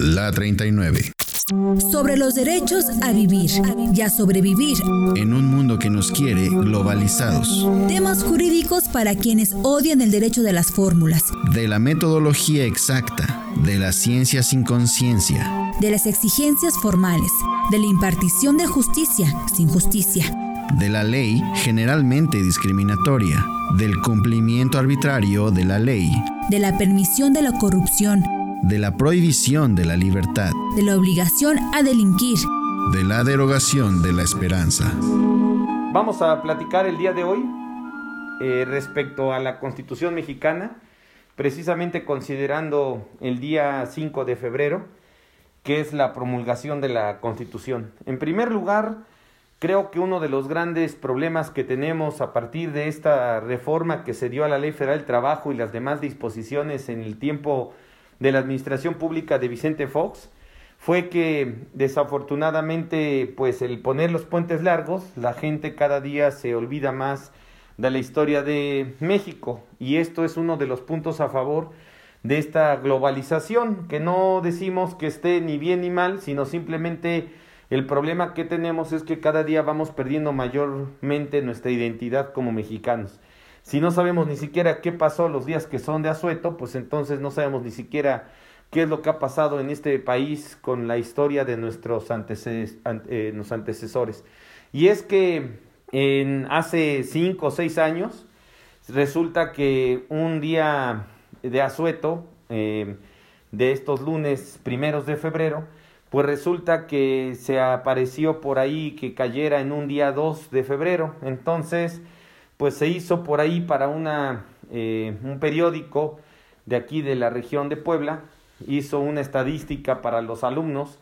La 39. Sobre los derechos a vivir y a sobrevivir. En un mundo que nos quiere globalizados. Temas jurídicos para quienes odian el derecho de las fórmulas. De la metodología exacta. De la ciencia sin conciencia. De las exigencias formales. De la impartición de justicia sin justicia. De la ley generalmente discriminatoria. Del cumplimiento arbitrario de la ley. De la permisión de la corrupción de la prohibición de la libertad, de la obligación a delinquir, de la derogación de la esperanza. Vamos a platicar el día de hoy eh, respecto a la Constitución mexicana, precisamente considerando el día 5 de febrero, que es la promulgación de la Constitución. En primer lugar, creo que uno de los grandes problemas que tenemos a partir de esta reforma que se dio a la Ley Federal del Trabajo y las demás disposiciones en el tiempo de la administración pública de Vicente Fox fue que desafortunadamente pues el poner los puentes largos la gente cada día se olvida más de la historia de México. Y esto es uno de los puntos a favor de esta globalización que no decimos que esté ni bien ni mal sino simplemente el problema que tenemos es que cada día vamos perdiendo mayormente nuestra identidad como mexicanos si no sabemos ni siquiera qué pasó los días que son de asueto, pues entonces no sabemos ni siquiera qué es lo que ha pasado en este país con la historia de nuestros eh, antecesores. Y es que en hace cinco o seis años resulta que un día de asueto, eh, de estos lunes primeros de febrero, pues resulta que se apareció por ahí que cayera en un día 2 de febrero. Entonces, pues se hizo por ahí para una, eh, un periódico de aquí de la región de Puebla, hizo una estadística para los alumnos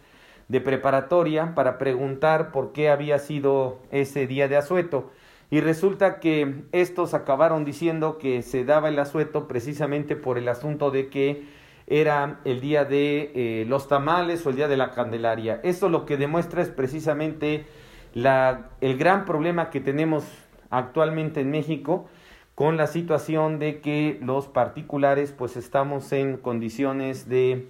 de preparatoria para preguntar por qué había sido ese día de asueto. Y resulta que estos acabaron diciendo que se daba el asueto precisamente por el asunto de que era el día de eh, los tamales o el día de la Candelaria. Eso lo que demuestra es precisamente la, el gran problema que tenemos actualmente en México con la situación de que los particulares pues estamos en condiciones de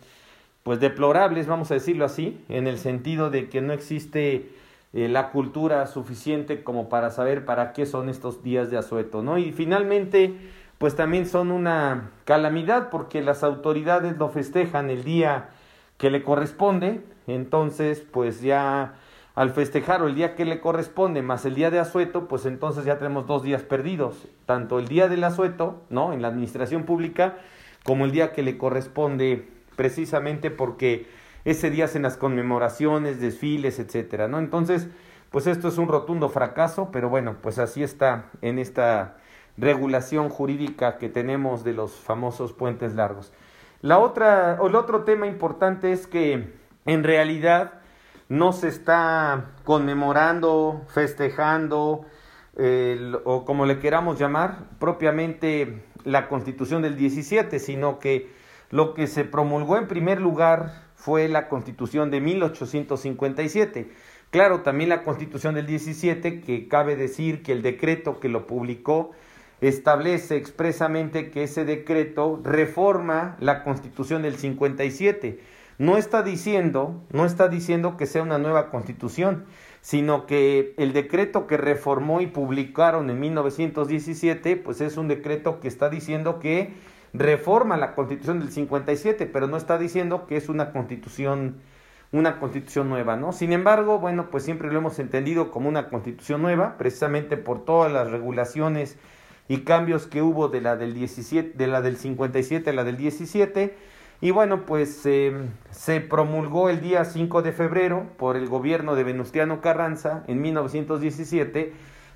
pues deplorables, vamos a decirlo así, en el sentido de que no existe eh, la cultura suficiente como para saber para qué son estos días de asueto, ¿no? Y finalmente, pues también son una calamidad porque las autoridades lo festejan el día que le corresponde, entonces pues ya al festejar o el día que le corresponde más el día de asueto, pues entonces ya tenemos dos días perdidos, tanto el día del asueto, ¿no? En la administración pública, como el día que le corresponde precisamente porque ese día hacen las conmemoraciones, desfiles, etcétera, ¿no? Entonces, pues esto es un rotundo fracaso, pero bueno, pues así está en esta regulación jurídica que tenemos de los famosos puentes largos. La otra, o el otro tema importante es que en realidad no se está conmemorando, festejando, o como le queramos llamar, propiamente la constitución del 17, sino que lo que se promulgó en primer lugar fue la constitución de 1857. Claro, también la constitución del 17, que cabe decir que el decreto que lo publicó establece expresamente que ese decreto reforma la constitución del 57 no está diciendo, no está diciendo que sea una nueva constitución, sino que el decreto que reformó y publicaron en 1917, pues es un decreto que está diciendo que reforma la constitución del 57, pero no está diciendo que es una constitución una constitución nueva, ¿no? Sin embargo, bueno, pues siempre lo hemos entendido como una constitución nueva, precisamente por todas las regulaciones y cambios que hubo de la del 17, de la del 57 a la del 17 y bueno, pues em, se promulgó el día 5 de febrero por el gobierno de Venustiano Carranza en 1917,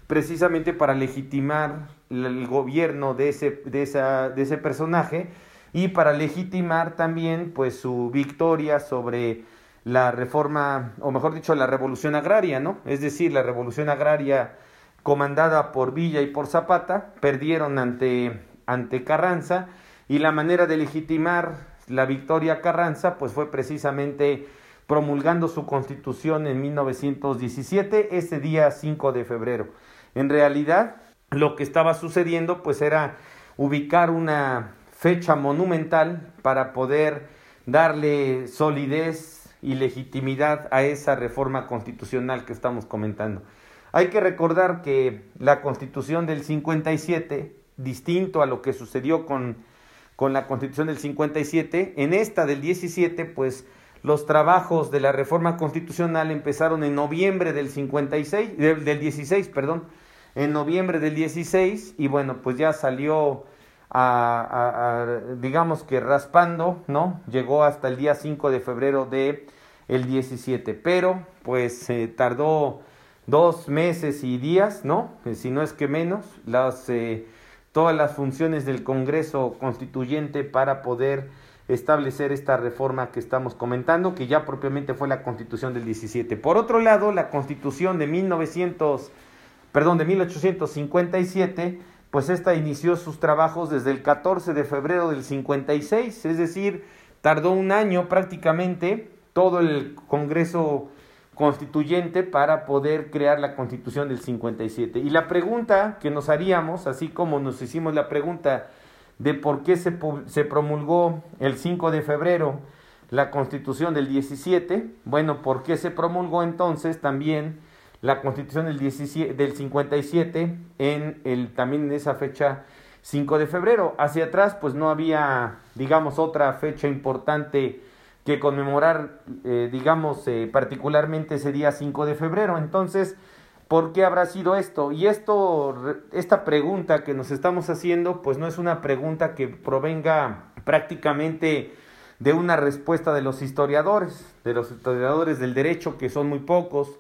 precisamente para legitimar el gobierno de ese, de esa, de ese personaje y para legitimar también pues su victoria sobre la reforma, o mejor dicho, la revolución agraria, ¿no? Es decir, la revolución agraria comandada por Villa y por Zapata, perdieron ante, ante Carranza y la manera de legitimar la victoria Carranza, pues fue precisamente promulgando su constitución en 1917, ese día 5 de febrero. En realidad, lo que estaba sucediendo, pues era ubicar una fecha monumental para poder darle solidez y legitimidad a esa reforma constitucional que estamos comentando. Hay que recordar que la constitución del 57, distinto a lo que sucedió con, con la constitución del 57, en esta del 17, pues los trabajos de la reforma constitucional empezaron en noviembre del 56, del 16, perdón, en noviembre del 16 y bueno, pues ya salió a, digamos que raspando, ¿no? Llegó hasta el día 5 de febrero de el 17, pero pues tardó dos meses y días, ¿no? Eh, si no es que menos, las, eh, todas las funciones del Congreso Constituyente para poder establecer esta reforma que estamos comentando, que ya propiamente fue la Constitución del 17. Por otro lado, la Constitución de 1900, perdón, de 1857, pues esta inició sus trabajos desde el 14 de febrero del 56, es decir, tardó un año prácticamente todo el Congreso constituyente para poder crear la constitución del 57. Y la pregunta que nos haríamos, así como nos hicimos la pregunta de por qué se, se promulgó el 5 de febrero la constitución del 17, bueno, ¿por qué se promulgó entonces también la constitución del, 17, del 57 en el, también en esa fecha 5 de febrero? Hacia atrás pues no había, digamos, otra fecha importante que conmemorar, eh, digamos, eh, particularmente ese día 5 de febrero. Entonces, ¿Por qué habrá sido esto? Y esto, esta pregunta que nos estamos haciendo, pues no es una pregunta que provenga prácticamente de una respuesta de los historiadores, de los historiadores del derecho, que son muy pocos,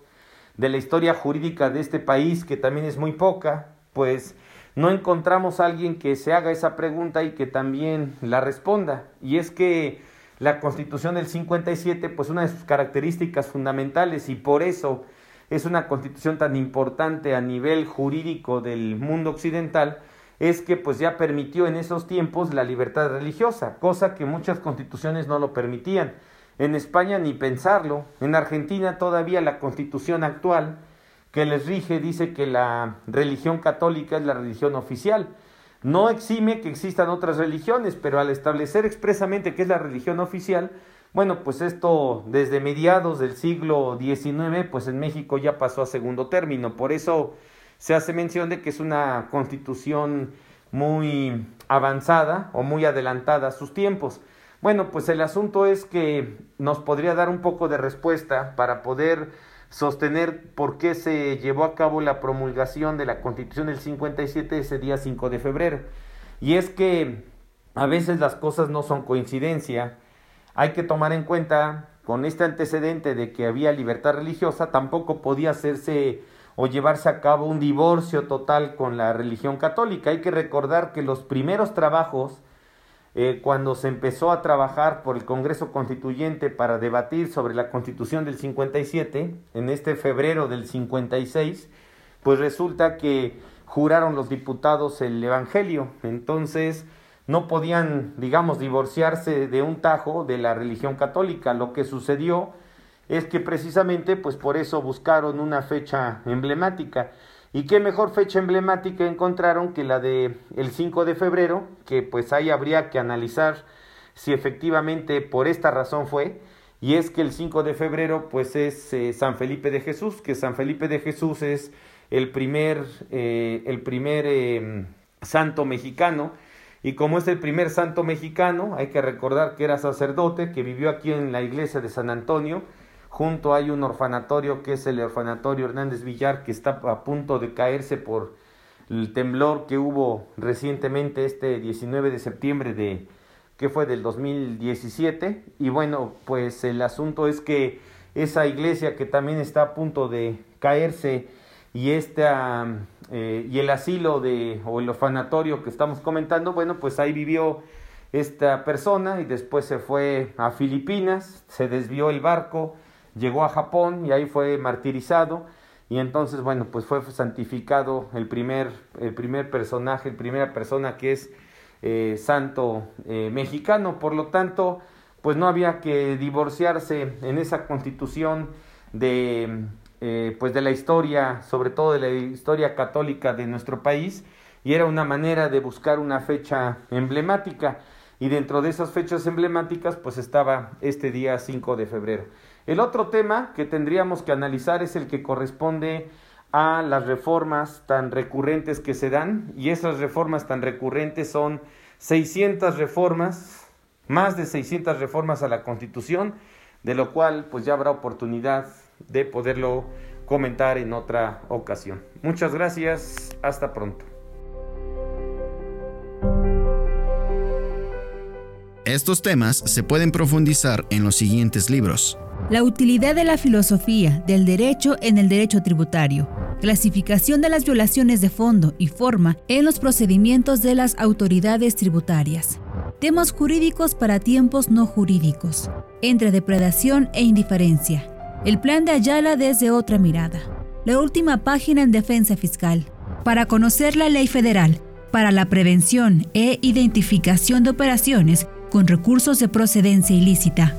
de la historia jurídica de este país, que también es muy poca, pues no encontramos a alguien que se haga esa pregunta y que también la responda. Y es que la Constitución del 57, pues una de sus características fundamentales, y por eso es una constitución tan importante a nivel jurídico del mundo occidental, es que pues ya permitió en esos tiempos la libertad religiosa, cosa que muchas constituciones no lo permitían. En España ni pensarlo, en Argentina todavía la constitución actual que les rige dice que la religión católica es la religión oficial. No exime que existan otras religiones, pero al establecer expresamente que es la religión oficial, bueno, pues esto desde mediados del siglo XIX, pues en México ya pasó a segundo término. Por eso se hace mención de que es una constitución muy avanzada o muy adelantada a sus tiempos. Bueno, pues el asunto es que nos podría dar un poco de respuesta para poder sostener por qué se llevó a cabo la promulgación de la Constitución del 57 ese día 5 de febrero. Y es que a veces las cosas no son coincidencia, hay que tomar en cuenta, con este antecedente de que había libertad religiosa, tampoco podía hacerse o llevarse a cabo un divorcio total con la religión católica. Hay que recordar que los primeros trabajos, eh, cuando se empezó a trabajar por el Congreso Constituyente para debatir sobre la Constitución del 57, en este febrero del 56, pues resulta que juraron los diputados el Evangelio. Entonces, no podían, digamos, divorciarse de un tajo de la religión católica. Lo que sucedió es que precisamente, pues por eso buscaron una fecha emblemática. ¿Y qué mejor fecha emblemática encontraron que la de el 5 de febrero, que pues ahí habría que analizar si efectivamente por esta razón fue, y es que el 5 de febrero pues es eh, San Felipe de Jesús, que San Felipe de Jesús es el primer, eh, el primer eh, santo mexicano, y como es el primer santo mexicano, hay que recordar que era sacerdote, que vivió aquí en la iglesia de San Antonio. Junto hay un orfanatorio que es el orfanatorio Hernández Villar, que está a punto de caerse por el temblor que hubo recientemente este 19 de septiembre de que fue del 2017 y bueno pues el asunto es que esa iglesia que también está a punto de caerse y esta eh, y el asilo de o el orfanatorio que estamos comentando bueno pues ahí vivió esta persona y después se fue a Filipinas se desvió el barco llegó a Japón y ahí fue martirizado. Y entonces bueno pues fue santificado el primer el primer personaje la primera persona que es eh, santo eh, mexicano. Por lo tanto pues no había que divorciarse en esa constitución de eh, pues de la historia, sobre todo de la historia católica de nuestro país, y era una manera de buscar una fecha emblemática. Y dentro de esas fechas emblemáticas pues estaba este día 5 de febrero. El otro tema que tendríamos que analizar es el que corresponde a las reformas tan recurrentes que se dan y esas reformas tan recurrentes son 600 reformas, más de 600 reformas a la Constitución, de lo cual pues ya habrá oportunidad de poderlo comentar en otra ocasión. Muchas gracias, hasta pronto. Estos temas se pueden profundizar en los siguientes libros. La utilidad de la filosofía del derecho en el derecho tributario. Clasificación de las violaciones de fondo y forma en los procedimientos de las autoridades tributarias. Temas jurídicos para tiempos no jurídicos. Entre depredación e indiferencia. El plan de Ayala desde otra mirada. La última página en defensa fiscal. Para conocer la ley federal para la prevención e identificación de operaciones con recursos de procedencia ilícita,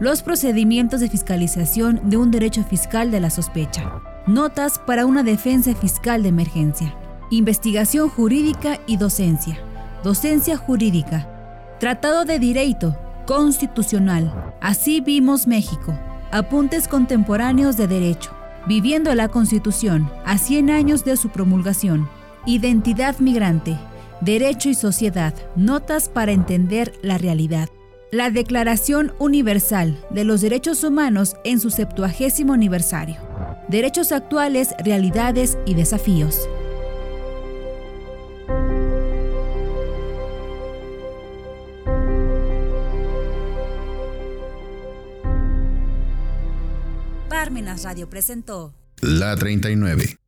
los procedimientos de fiscalización de un derecho fiscal de la sospecha, notas para una defensa fiscal de emergencia, investigación jurídica y docencia, docencia jurídica, tratado de derecho constitucional, así vimos México, apuntes contemporáneos de derecho, viviendo la Constitución a 100 años de su promulgación, identidad migrante, Derecho y Sociedad, Notas para entender la realidad. La Declaración Universal de los Derechos Humanos en su septuagésimo aniversario. Derechos actuales, realidades y desafíos. Parmenas Radio presentó La 39